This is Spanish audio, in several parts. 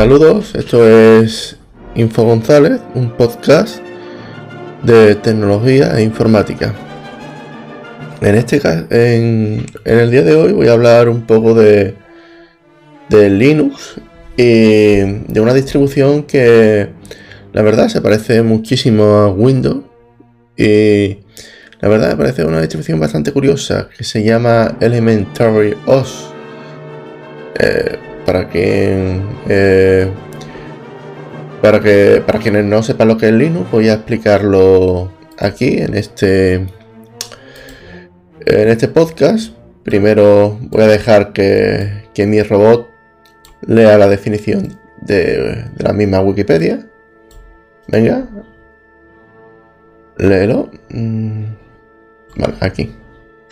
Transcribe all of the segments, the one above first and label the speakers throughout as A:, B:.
A: Saludos, esto es Info González, un podcast de tecnología e informática. En este en, en el día de hoy voy a hablar un poco de, de Linux y de una distribución que la verdad se parece muchísimo a Windows y la verdad me parece una distribución bastante curiosa que se llama Elementary OS. Eh, para que eh, para que para quienes no sepan lo que es Linux voy a explicarlo aquí en este en este podcast. Primero voy a dejar que, que mi robot lea la definición de, de la misma Wikipedia. Venga. Léelo. Mm, vale aquí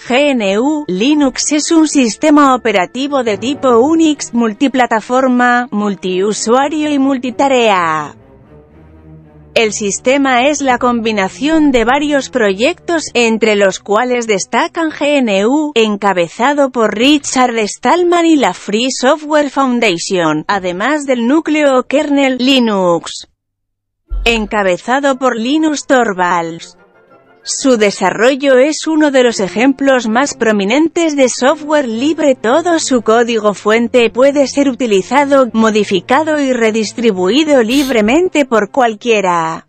B: GNU Linux es un sistema operativo de tipo Unix, multiplataforma, multiusuario y multitarea. El sistema es la combinación de varios proyectos, entre los cuales destacan GNU, encabezado por Richard Stallman y la Free Software Foundation, además del núcleo kernel Linux, encabezado por Linus Torvalds. Su desarrollo es uno de los ejemplos más prominentes de software libre. Todo su código fuente puede ser utilizado, modificado y redistribuido libremente por cualquiera.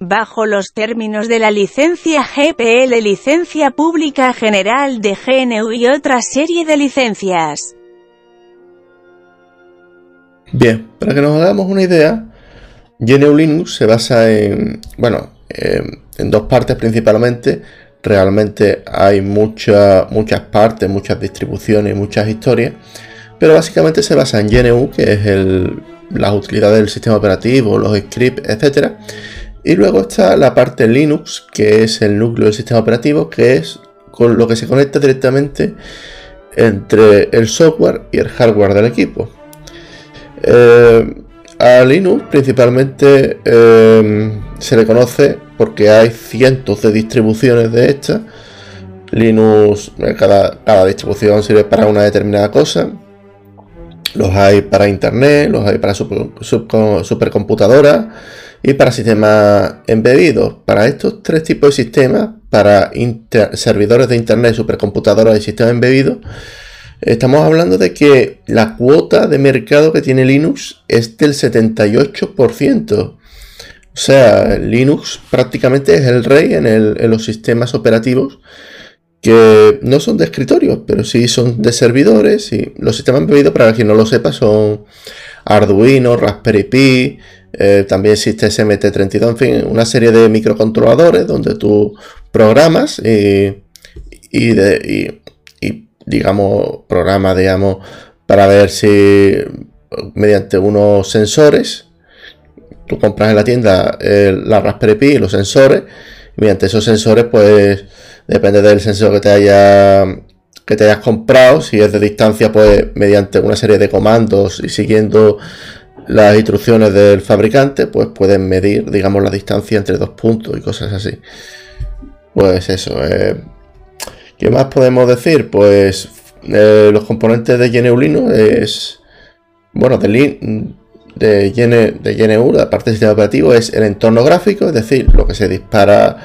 B: Bajo los términos de la licencia GPL Licencia Pública General de GNU y otra serie de licencias.
A: Bien, para que nos hagamos una idea, GNU Linux se basa en, bueno, en dos partes principalmente. Realmente hay muchas partes, muchas distribuciones, muchas historias. Pero básicamente se basa en GNU, que es las utilidades del sistema operativo, los scripts, etc. Y luego está la parte Linux, que es el núcleo del sistema operativo, que es con lo que se conecta directamente entre el software y el hardware del equipo. Eh, Linux principalmente eh, se le conoce porque hay cientos de distribuciones de estas. Linux, eh, cada, cada distribución sirve para una determinada cosa. Los hay para internet, los hay para supercomputadoras y para sistemas embebidos. Para estos tres tipos de sistemas, para servidores de internet, supercomputadoras y sistemas embebidos, estamos hablando de que la cuota de mercado que tiene Linux es del 78%. O sea, Linux prácticamente es el rey en, los sistemas operativos que no son de escritorio, pero sí son de servidores. Y los sistemas embebidos, para quien no lo sepa, son Arduino, Raspberry Pi, eh, también existe SMT32, en fin, una serie de microcontroladores donde tú programas y, y, y digamos, programas, digamos, para ver si mediante unos sensores tú compras en la tienda la Raspberry Pi y los sensores. mediante esos sensores, pues depende del sensor que te haya que te hayas comprado. Si es de distancia, pues mediante una serie de comandos y siguiendo las instrucciones del fabricante, pues pueden medir, digamos, la distancia entre dos puntos y cosas así. Pues eso. Eh, ¿Qué más podemos decir? Pues eh, los componentes de GNU es. Bueno, de, de, GNU, la parte del sistema operativo, es el entorno gráfico, es decir, lo que se dispara,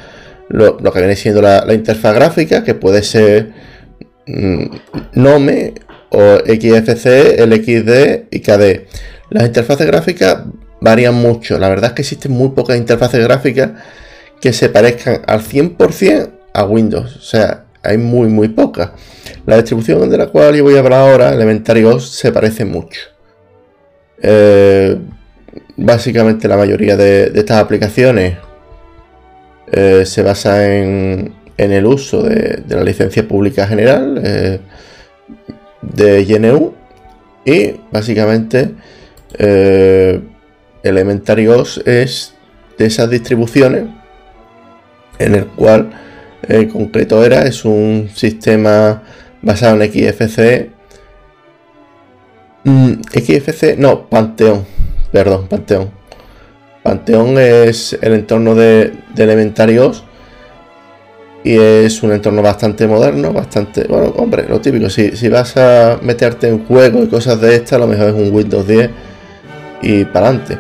A: lo, que viene siendo la, interfaz gráfica, que puede ser mm, NOME o XFC, LXD y KD. Las interfaces gráficas varían mucho. La verdad es que existen muy pocas interfaces gráficas que se parezcan al 100% a Windows. O sea, hay muy, muy pocas. La distribución de la cual yo voy a hablar ahora, Elementary OS, se parece mucho. Eh, básicamente la mayoría de, estas aplicaciones eh, se basa en, el uso de, la licencia pública general eh, de GNU y básicamente Elementary OS es de esas distribuciones en el cual en concreto era es un sistema basado en XFC Mm, XFC, no, Panteón. Perdón, Panteón. Panteón es el entorno de, Elementarios y es un entorno bastante moderno, bastante, bueno, hombre, lo típico, si, si vas a meterte en juego y cosas de estas, lo mejor es un Windows 10 y para adelante.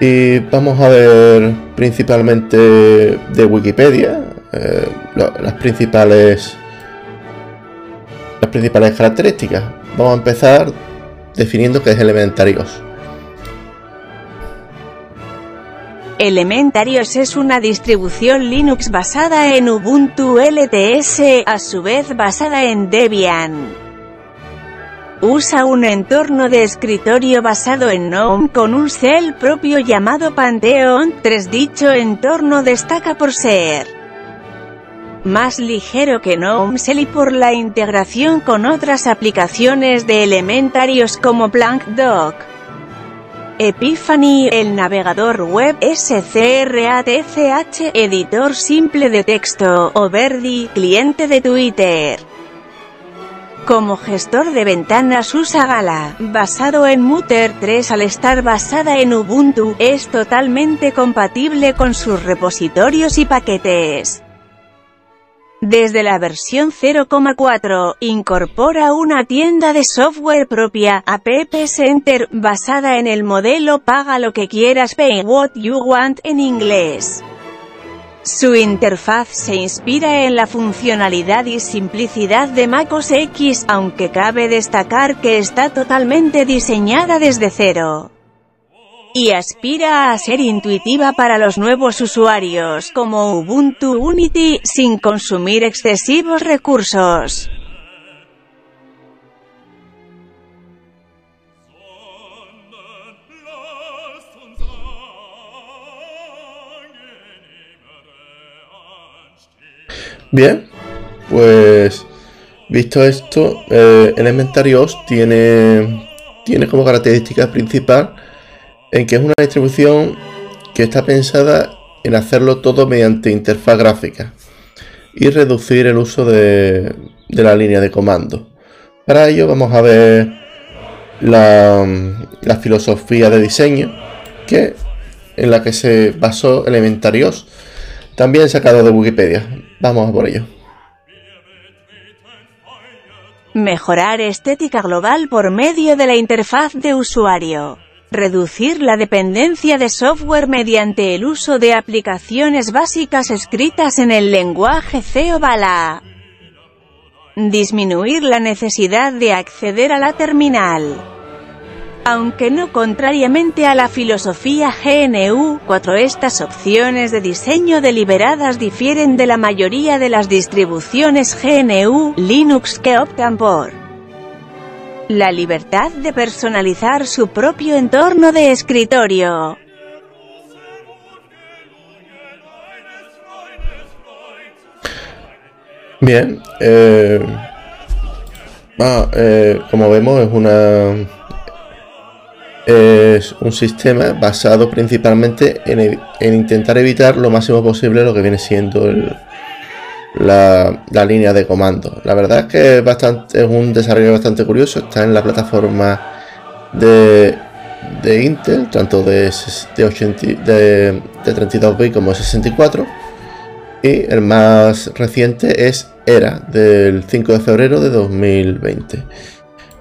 A: Y vamos a ver principalmente de Wikipedia eh, las principales las principales características. Vamos a empezar definiendo qué es Elementarios.
B: Elementarios es una distribución Linux basada en Ubuntu LTS, a su vez basada en Debian. Usa un entorno de escritorio basado en GNOME con un cel propio llamado Pantheon 3. Dicho entorno destaca por ser más ligero que GNOME Shell y por la integración con otras aplicaciones de elementarios como PlankDoc. Epiphany, el navegador web SCRATCH, editor simple de texto, o Verdi, cliente de Twitter. Como gestor de ventanas usa Gala, basado en Mutter 3 al estar basada en Ubuntu, es totalmente compatible con sus repositorios y paquetes. Desde la versión 0.4, incorpora una tienda de software propia, App Center, basada en el modelo Paga lo que quieras Pay What You Want en inglés. Su interfaz se inspira en la funcionalidad y simplicidad de MacOS X, aunque cabe destacar que está totalmente diseñada desde cero. Y aspira a ser intuitiva para los nuevos usuarios, como Ubuntu Unity, sin consumir excesivos recursos.
A: Bien, pues visto esto, eh, Elementarios tiene, tiene como característica principal en que es una distribución que está pensada en hacerlo todo mediante interfaz gráfica y reducir el uso de, la línea de comando. Para ello vamos a ver la, la filosofía de diseño que en la que se basó Elementarios también sacado de Wikipedia. Vamos a por ello.
B: Mejorar estética global por medio de la interfaz de usuario. Reducir la dependencia de software mediante el uso de aplicaciones básicas escritas en el lenguaje C o Bala. Disminuir la necesidad de acceder a la terminal. Aunque no contrariamente a la filosofía GNU, 4 estas opciones de diseño deliberadas difieren de la mayoría de las distribuciones GNU, Linux que optan por la libertad de personalizar su propio entorno de escritorio.
A: Bien, eh, ah, eh, como vemos es una es un sistema basado principalmente en, intentar evitar lo máximo posible lo que viene siendo la, línea de comando. La verdad es que es, bastante, es un desarrollo bastante curioso, está en la plataforma de, Intel, tanto de, de, de, 32 bits como de 64. Y el más reciente es ERA, del 5 de febrero de 2020.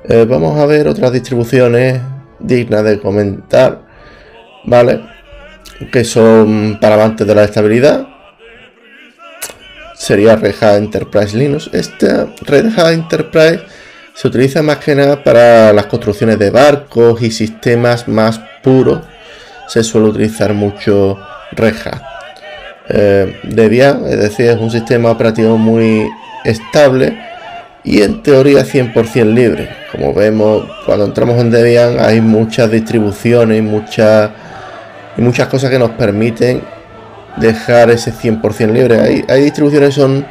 A: Eh, vamos a ver otras distribuciones digna de comentar, ¿vale? Que son para amantes de la estabilidad. Sería Red Hat Enterprise Linux. Esta Red Hat Enterprise se utiliza más que nada para las construcciones de barcos y sistemas más puros. Se suele utilizar mucho Red Hat. Eh, Debian, es decir, es un sistema operativo muy estable y en teoría 100% libre. Como vemos, cuando entramos en Debian hay muchas distribuciones muchas, y muchas cosas que nos permiten dejar ese 100% libre. Hay, distribuciones que son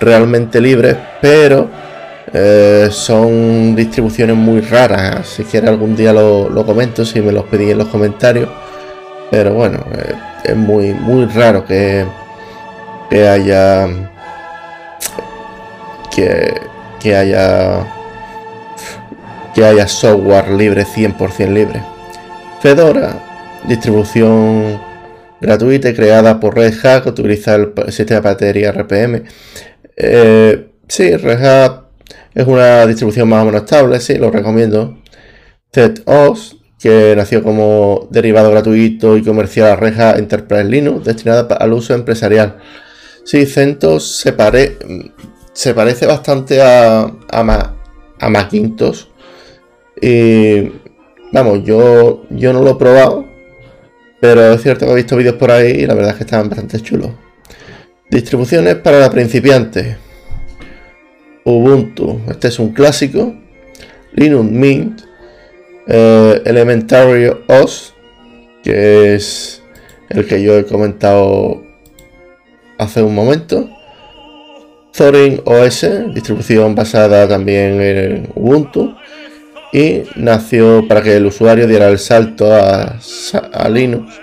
A: realmente libres, pero eh, son distribuciones muy raras. Si quiere algún día lo, comento, si me los pedí en los comentarios. Pero bueno, eh, es muy, muy raro que, que haya... Que, que haya que haya software libre 100% libre. Fedora, distribución gratuita y creada por Red Hat que utiliza el sistema de batería RPM. Eh, sí, Red Hat es una distribución más o menos estable, sí, lo recomiendo. ZOS, que nació como derivado gratuito y comercial a Reja Enterprise Linux, destinada al uso empresarial. Sí, CentOS se, parece bastante a, a, a Macintosh. Y vamos, yo, yo no lo he probado, pero es cierto que he visto vídeos por ahí y la verdad es que están bastante chulos. Distribuciones para principiantes. Ubuntu, este es un clásico. Linux Mint. Eh, Elementary OS, que es el que yo he comentado hace un momento. Thorin OS, distribución basada también en Ubuntu. Y nació para que el usuario diera el salto a, Linux,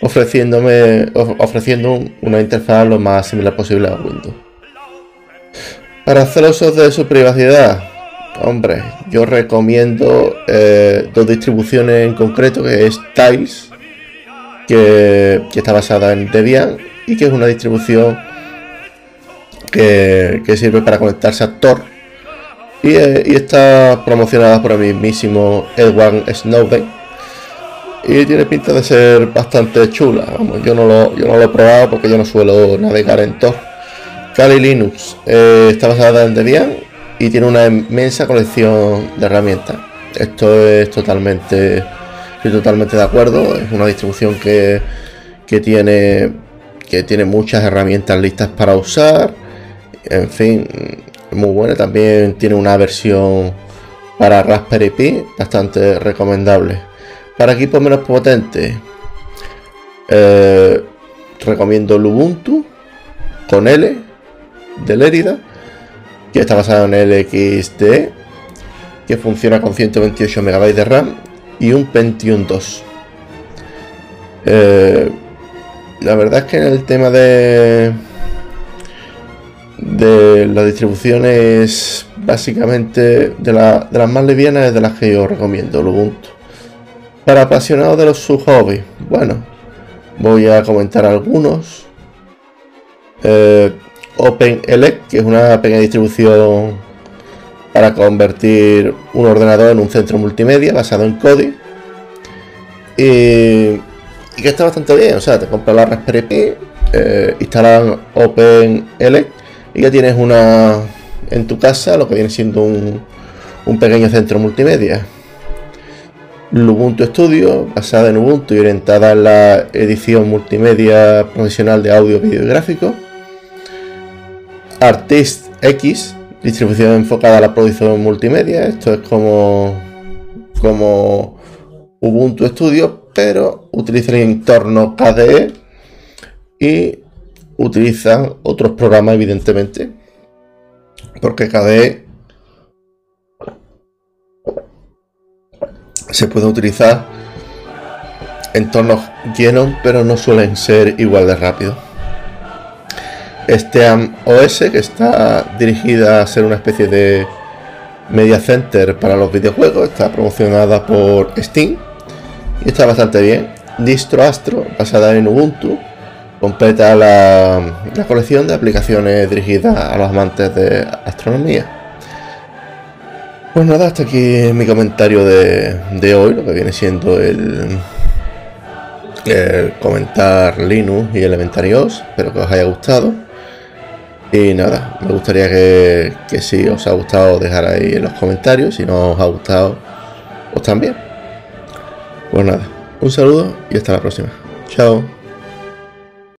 A: ofreciéndome, ofreciendo una interfaz lo más similar posible a Windows. Para celosos de su privacidad, hombre, yo recomiendo eh, dos distribuciones en concreto, que es Tiles, que, está basada en Debian y que es una distribución que, sirve para conectarse a Tor y, eh, y, está promocionada por el mismísimo Edward Snowden y tiene pinta de ser bastante chula. Vamos, yo no lo, yo no lo he probado porque yo no suelo navegar en Tor Kali Linux eh, está basada en Debian y tiene una inmensa colección de herramientas. Esto es totalmente, estoy totalmente de acuerdo. Es una distribución que, tiene, que tiene muchas herramientas listas para usar. En fin, muy buena. También tiene una versión para Raspberry Pi bastante recomendable. Para equipos menos potentes, eh, recomiendo Ubuntu con L de Lérida, que está basado en el XD, que funciona con 128 MB de RAM y un Pentium 2. Eh, la verdad es que en el tema de de las distribuciones básicamente de, las más livianas es de las que yo recomiendo el Ubuntu para apasionados de los sub-hobbies bueno voy a comentar algunos eh, OpenELEC, que es una pequeña distribución para convertir un ordenador en un centro multimedia basado en Kodi. Y, que está bastante bien, o sea, te compras la Raspberry Pi, eh, instalan OpenELEC y ya tienes una en tu casa, lo que viene siendo un, un pequeño centro multimedia. Ubuntu Studio, basada en Ubuntu y orientada en la edición multimedia profesional de audio, vídeo y gráfico. Artist X, distribución enfocada a la producción multimedia. Esto es como, como Ubuntu Studio, pero utiliza el entorno KDE y utilizan otros programas, evidentemente, porque KDE se puede utilizar entornos llenos, pero no suelen ser igual de rápidos. Este OS, que está dirigida a ser una especie de media center para los videojuegos, está promocionada por Steam y está bastante bien. Distro Astro, basada en Ubuntu, completa la, colección de aplicaciones dirigidas a los amantes de astronomía. Pues nada, hasta aquí mi comentario de, de hoy, lo que viene siendo el, el comentar Linux y Elementarios. Espero que os haya gustado. Y nada, me gustaría que, que si os ha gustado dejar ahí en los comentarios, si no os ha gustado, pues también. Pues nada, un saludo y hasta la próxima. Chao.